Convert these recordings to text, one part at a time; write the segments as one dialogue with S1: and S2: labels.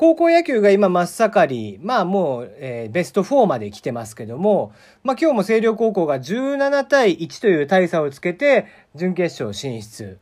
S1: 高校野球が今真っ盛り、まあもう、えー、ベスト4まで来てますけども、まあ今日も星稜高校が17対1という大差をつけて準決勝進出。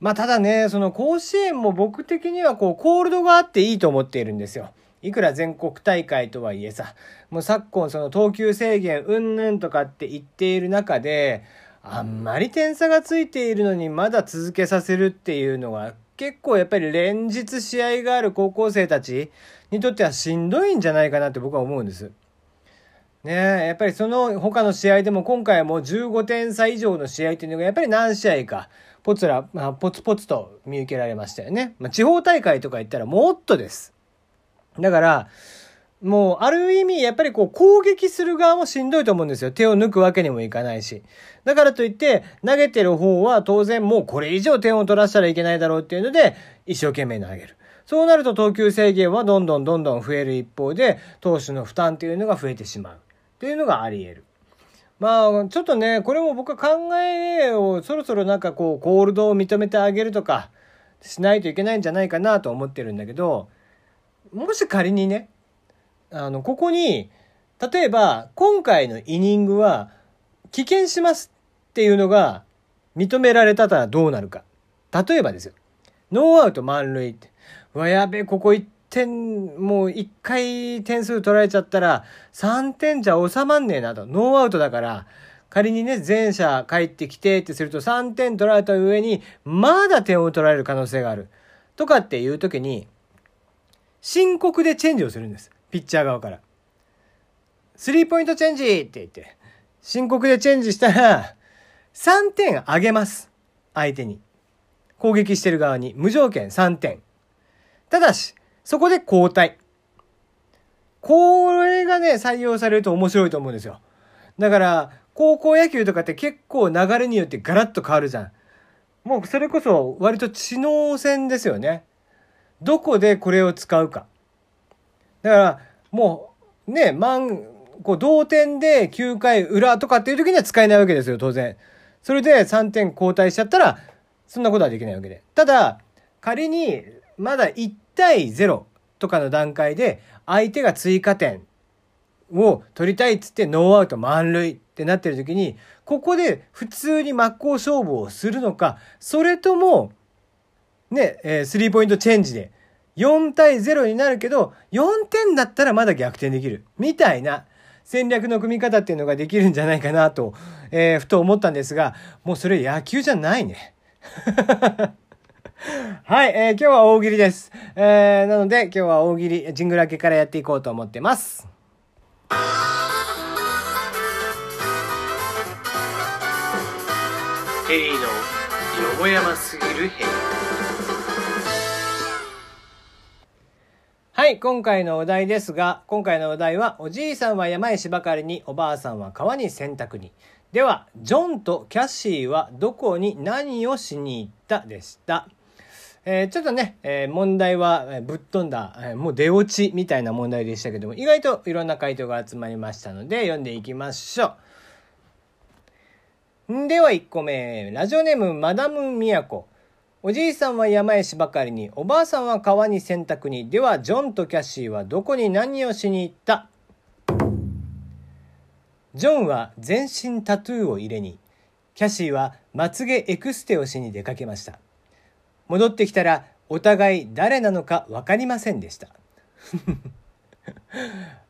S1: まあただね、その甲子園も僕的にはこうコールドがあっていいと思っているんですよ。いくら全国大会とはいえさ、もう昨今その投球制限うんぬんとかって言っている中で、あんまり点差がついているのにまだ続けさせるっていうのは結構やっぱり連日試合がある高校生たちにとってはしんどいんじゃないかなって僕は思うんです。ねやっぱりその他の試合でも今回も15点差以上の試合っていうのがやっぱり何試合かポツラ、まあ、ポツポツと見受けられましたよね。まあ、地方大会とか言ったらもっとです。だから、もう、ある意味、やっぱりこう、攻撃する側もしんどいと思うんですよ。手を抜くわけにもいかないし。だからといって、投げてる方は当然もうこれ以上点を取らせたらいけないだろうっていうので、一生懸命投げる。そうなると投球制限はどんどんどんどん増える一方で、投手の負担っていうのが増えてしまう。っていうのがあり得る。まあ、ちょっとね、これも僕は考えをそろそろなんかこう、コールドを認めてあげるとか、しないといけないんじゃないかなと思ってるんだけど、もし仮にね、あの、ここに、例えば、今回のイニングは、棄権しますっていうのが認められたらどうなるか。例えばですよ。ノーアウト満塁って。うわ、やべ、ここ1点、もう1回点数取られちゃったら、3点じゃ収まんねえなと。ノーアウトだから、仮にね、走者帰ってきてってすると3点取られた上に、まだ点を取られる可能性がある。とかっていう時に、申告でチェンジをするんです。ピッチャー側から。スリーポイントチェンジって言って、申告でチェンジしたら、3点あげます。相手に。攻撃してる側に。無条件3点。ただし、そこで交代。これがね、採用されると面白いと思うんですよ。だから、高校野球とかって結構流れによってガラッと変わるじゃん。もうそれこそ割と知能戦ですよね。どこでこれを使うか。だから、もう、ね、満、こう、同点で9回裏とかっていう時には使えないわけですよ、当然。それで3点交代しちゃったら、そんなことはできないわけで。ただ、仮に、まだ1対0とかの段階で、相手が追加点を取りたいっつってノーアウト満塁ってなってる時に、ここで普通に真っ向勝負をするのか、それとも、ね、えー、スリーポイントチェンジで、4対0になるけど、4点だったらまだ逆転できる。みたいな戦略の組み方っていうのができるんじゃないかなと、えー、ふと思ったんですが、もうそれ野球じゃないね。はい、えー、今日は大喜利です。えー、なので今日は大喜利、ジングル明けからやっていこうと思ってます。
S2: ヘリーのよもやますぎる部屋。
S1: はい、今回のお題ですが、今回のお題は、おじいさんは山へ芝刈りに、おばあさんは川に洗濯に。では、ジョンとキャシーはどこに何をしに行ったでした？えー、ちょっとね、えー、問題は、ぶっ飛んだ、えもう出落ちみたいな問題でしたけども、意外といろんな回答が集まりましたので、読んでいきましょう。では1個目、ラジオネームマダムミヤコ。おじいさんは山へ芝刈りに、おばあさんは川に洗濯に。では、ジョンとキャシーはどこに何をしに行った？ジョンは全身タトゥーを入れに、キャシーはまつげエクステをしに出かけました。戻ってきたら、お互い誰なのか分かりませんでした。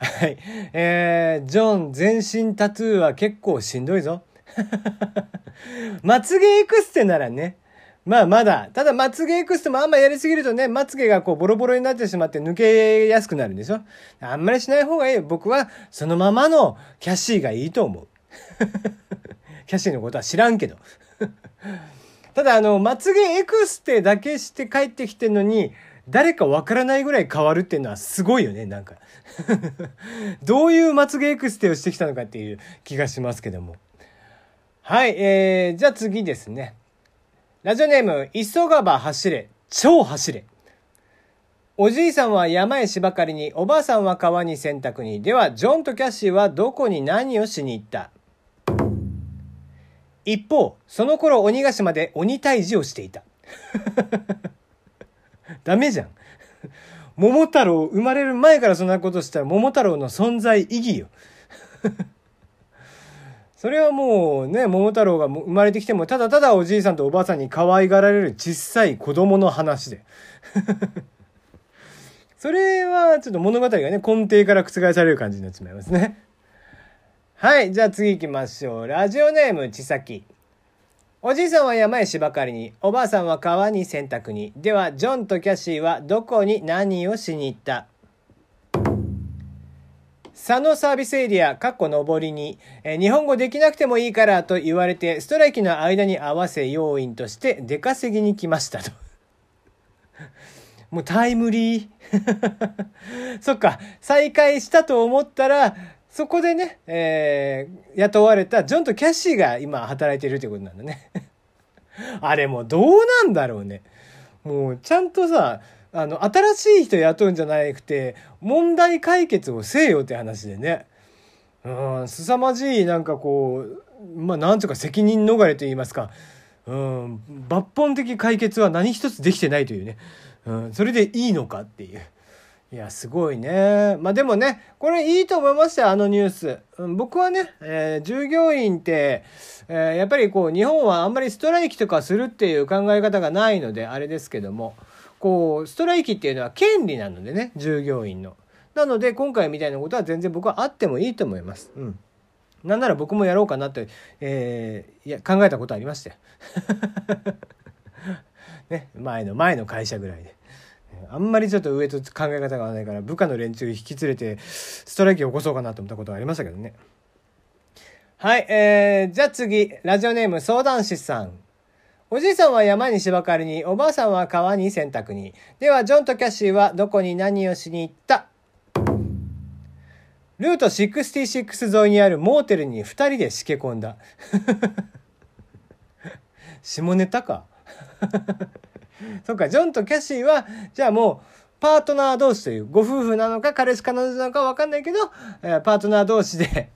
S1: はい。えー、ジョン全身タトゥーは結構しんどいぞ。まつげエクステならね、まあまだ、ただまつげエクステもあんまやりすぎるとね、まつげがこうボロボロになってしまって抜けやすくなるんでしょ？あんまりしない方がいい。僕はそのままのキャッシーがいいと思う。キャッシーのことは知らんけど。ただあの、まつげエクステだけして帰ってきてんのに、誰かわからないぐらい変わるっていうのはすごいよね、なんか。どういうまつげエクステをしてきたのかっていう気がしますけども。はい、えー、じゃあ次ですね。ラジオネーム、急がば走れ、超走れ。おじいさんは山へ芝刈りに、おばあさんは川に洗濯に。では、ジョンとキャッシーはどこに何をしに行った？一方、その頃鬼ヶ島で鬼退治をしていた。ダメじゃん。桃太郎生まれる前からそんなことしたら桃太郎の存在意義よ。それはもうね、桃太郎が生まれてきても、ただただおじいさんとおばあさんに可愛がられる小さい子供の話で。それはちょっと物語がね、根底から覆される感じになってしまいますね。はい、じゃあ次行きましょう。ラジオネーム、ちさき。おじいさんは山へ芝刈りに、おばあさんは川に洗濯に。では、ジョンとキャシーはどこに何をしに行った？佐野サービスエリア、かっこ上りに、え日本語できなくてもいいからと言われて、ストライキの間に合わせ要員として出稼ぎに来ましたと。もうタイムリー。そっか、再開したと思ったら、そこでね、えー、雇われたジョンとキャッシーが今働いてるってことなんだね。あれもうどうなんだろうね。もうちゃんとさ、あの、新しい人雇うんじゃなくて、問題解決をせよって話でね。うん、凄まじい、なんかこう、まあ、なんとか責任逃れと言いますか、うん、抜本的解決は何一つできてないというね。うん、それでいいのかっていう。いや、すごいね。まあでもね、これいいと思いましたよ、あのニュース。うん、僕はね、えー、従業員って、えー、やっぱりこう、日本はあんまりストライキとかするっていう考え方がないので、あれですけども、こう、ストライキっていうのは権利なのでね、従業員の。なので、今回みたいなことは全然僕はあってもいいと思います。うん。なんなら僕もやろうかなって、えー、いや、考えたことありましたよ。ね、前の前の会社ぐらいで。あんまりちょっと上と考え方が合わないから部下の連中引き連れてストライキを起こそうかなと思ったことがありましたけどね。はい、えー、じゃあ次、ラジオネーム相談師さん。おじいさんは山に芝刈りに、おばあさんは川に洗濯に。では、ジョンとキャッシーはどこに何をしに行った？ルート66沿いにあるモーテルに二人でしけ込んだ。下ネタか そっか、ジョンとキャシーは、じゃあもう、パートナー同士という、ご夫婦なのか、彼氏彼女なのかわかんないけど、え、パートナー同士で、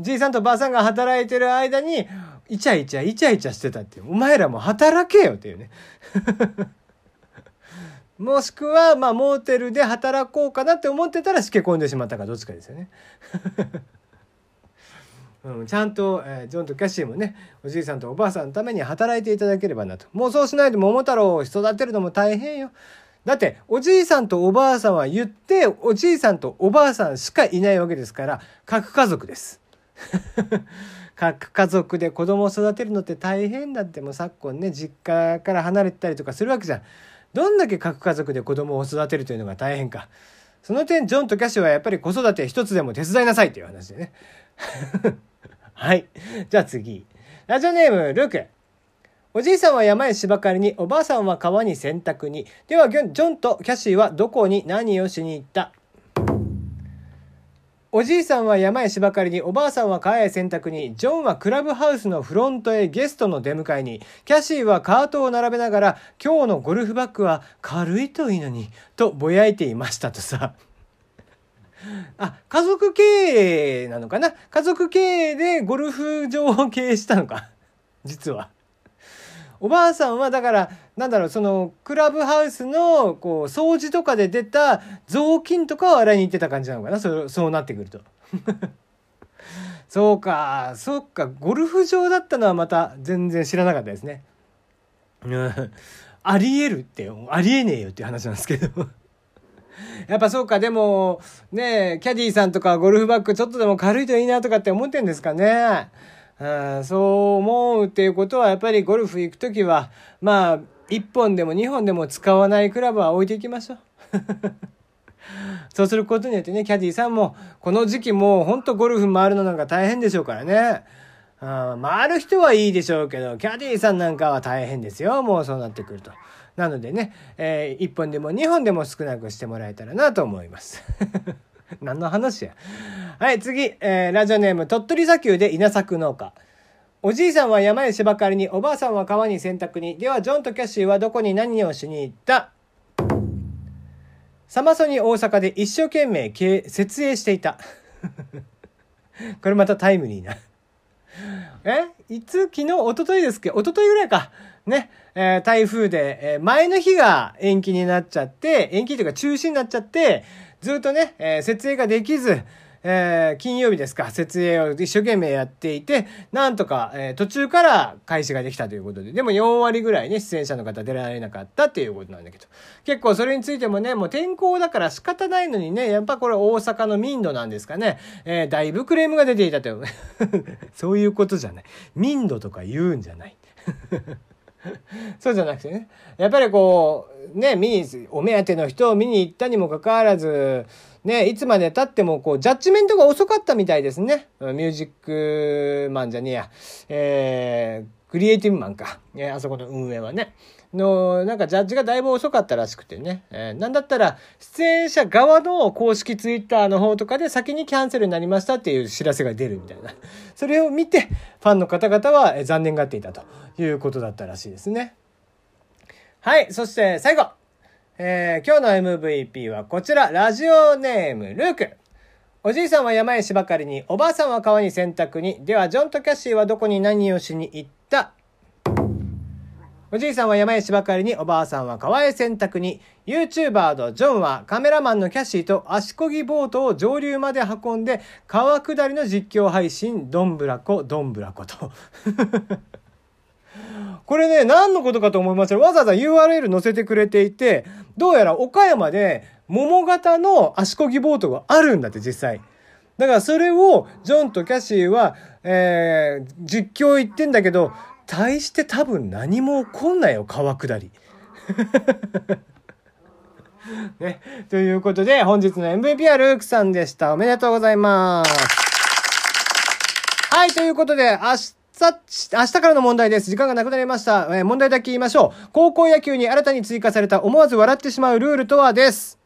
S1: じいさんとばあさんが働いてる間に、イチャイチャイチャイチャしてたっていう。お前らも働けよっていうね。もしくは、まあ、モーテルで働こうかなって思ってたらしけ込んでしまったかどっちかですよね。うん、ちゃんと、えー、ジョンとキャシーもねおじいさんとおばあさんのために働いていただければなともうそうしないと桃太郎を育てるのも大変よだっておじいさんとおばあさんは言っておじいさんとおばあさんしかいないわけですから核家族です核家族で子供を育てるのって大変だってもう昨今ね実家から離れてたりとかするわけじゃんどんだけ核家族で子供を育てるというのが大変かその点ジョンとキャッシーはやっぱり子育て一つでも手伝いなさいという話でね はい。じゃあ次。ラジオネーム、ルーク。おじいさんは山へ芝刈りに、おばあさんは川に洗濯に。では、ジョンとキャシーはどこに何をしに行った？おじいさんは山へ芝刈りに、おばあさんは川へ洗濯に、ジョンはクラブハウスのフロントへゲストの出迎えに、キャシーはカートを並べながら、今日のゴルフバッグは軽いといいのに、とぼやいていましたとさ。あ、家族経営なのかな？家族経営でゴルフ場を経営したのか？実は。おばあさんはだからなんだろうそのクラブハウスのこう掃除とかで出た雑巾とかを洗いに行ってた感じなのかな？そそうなってくると。そうかそっかゴルフ場だったのはまた全然知らなかったですね。ありえるってありえねえよっていう話なんですけど。やっぱそうか、でも、ねキャディーさんとかゴルフバッグちょっとでも軽いといいなとかって思ってんですかね。そう思うっていうことは、やっぱりゴルフ行くときは、まあ、1本でも2本でも使わないクラブは置いていきましょう。そうすることによってね、キャディーさんも、この時期もうほんとゴルフ回るのなんか大変でしょうからね。あ回る人はいいでしょうけど、キャディーさんなんかは大変ですよ。もうそうなってくると。なのでね、えー、1本でも2本でも少なくしてもらえたらなと思います。何の話や。はい、次、えー、ラジオネーム、鳥取砂丘で稲作農家。おじいさんは山へ芝刈りに、おばあさんは川に洗濯に。では、ジョンとキャッシーはどこに何をしに行った？サマソニ大阪で一生懸命設営していた。これまたタイムリーな。え？いつ？昨日、一昨日ですっけ？一昨日ぐらいか。ね、えー台風で、えー前の日が延期になっちゃって、延期というか中止になっちゃって、ずっとね、えー設営ができず、えー金曜日ですか、設営を一生懸命やっていて、なんとか、えー途中から開始ができたということで、でも4割ぐらいね、出演者の方出られなかったっていうことなんだけど、結構それについてもね、もう天候だから仕方ないのにね、やっぱこれ大阪の民度なんですかね、えーだいぶクレームが出ていたという。そういうことじゃない。民度とか言うんじゃない。そうじゃなくてね。やっぱりこう、ね、見に、お目当ての人を見に行ったにもかかわらず、ね、いつまで経っても、こう、ジャッジメントが遅かったみたいですね。ミュージックマンじゃねえや。えー、クリエイティブマンか。えーあそこの運営はね。の、なんかジャッジがだいぶ遅かったらしくてね。えーなんだったら、出演者側の公式ツイッターの方とかで先にキャンセルになりましたっていう知らせが出るみたいな。それを見て、ファンの方々は残念がっていたということだったらしいですね。はい、そして最後。えー今日の MVP はこちら、ラジオネーム、ルーク。おじいさんは山へ芝刈りに、おばあさんは川に洗濯に。では、ジョンとキャシーはどこに何をしに行ったおじいさんは山へ芝刈りに、おばあさんは川へ洗濯に。YouTuber のジョンはカメラマンのキャシーと足漕ぎボートを上流まで運んで、川下りの実況配信、どんぶらこ、どんぶらこと。これね、何のことかと思いました、わざわざ URL 載せてくれていて、どうやら岡山で桃型の足漕ぎボートがあるんだって、実際。だからそれを、ジョンとキャシーは、えー、実況言ってんだけど、大して多分何も起こんないよ、川下り。ね。ということで、本日の MVP はルークさんでした。おめでとうございます。はい、ということで、明日、明日からの問題です。時間がなくなりました。えー問題だけ言いましょう。高校野球に新たに追加された思わず笑ってしまうルールとはです。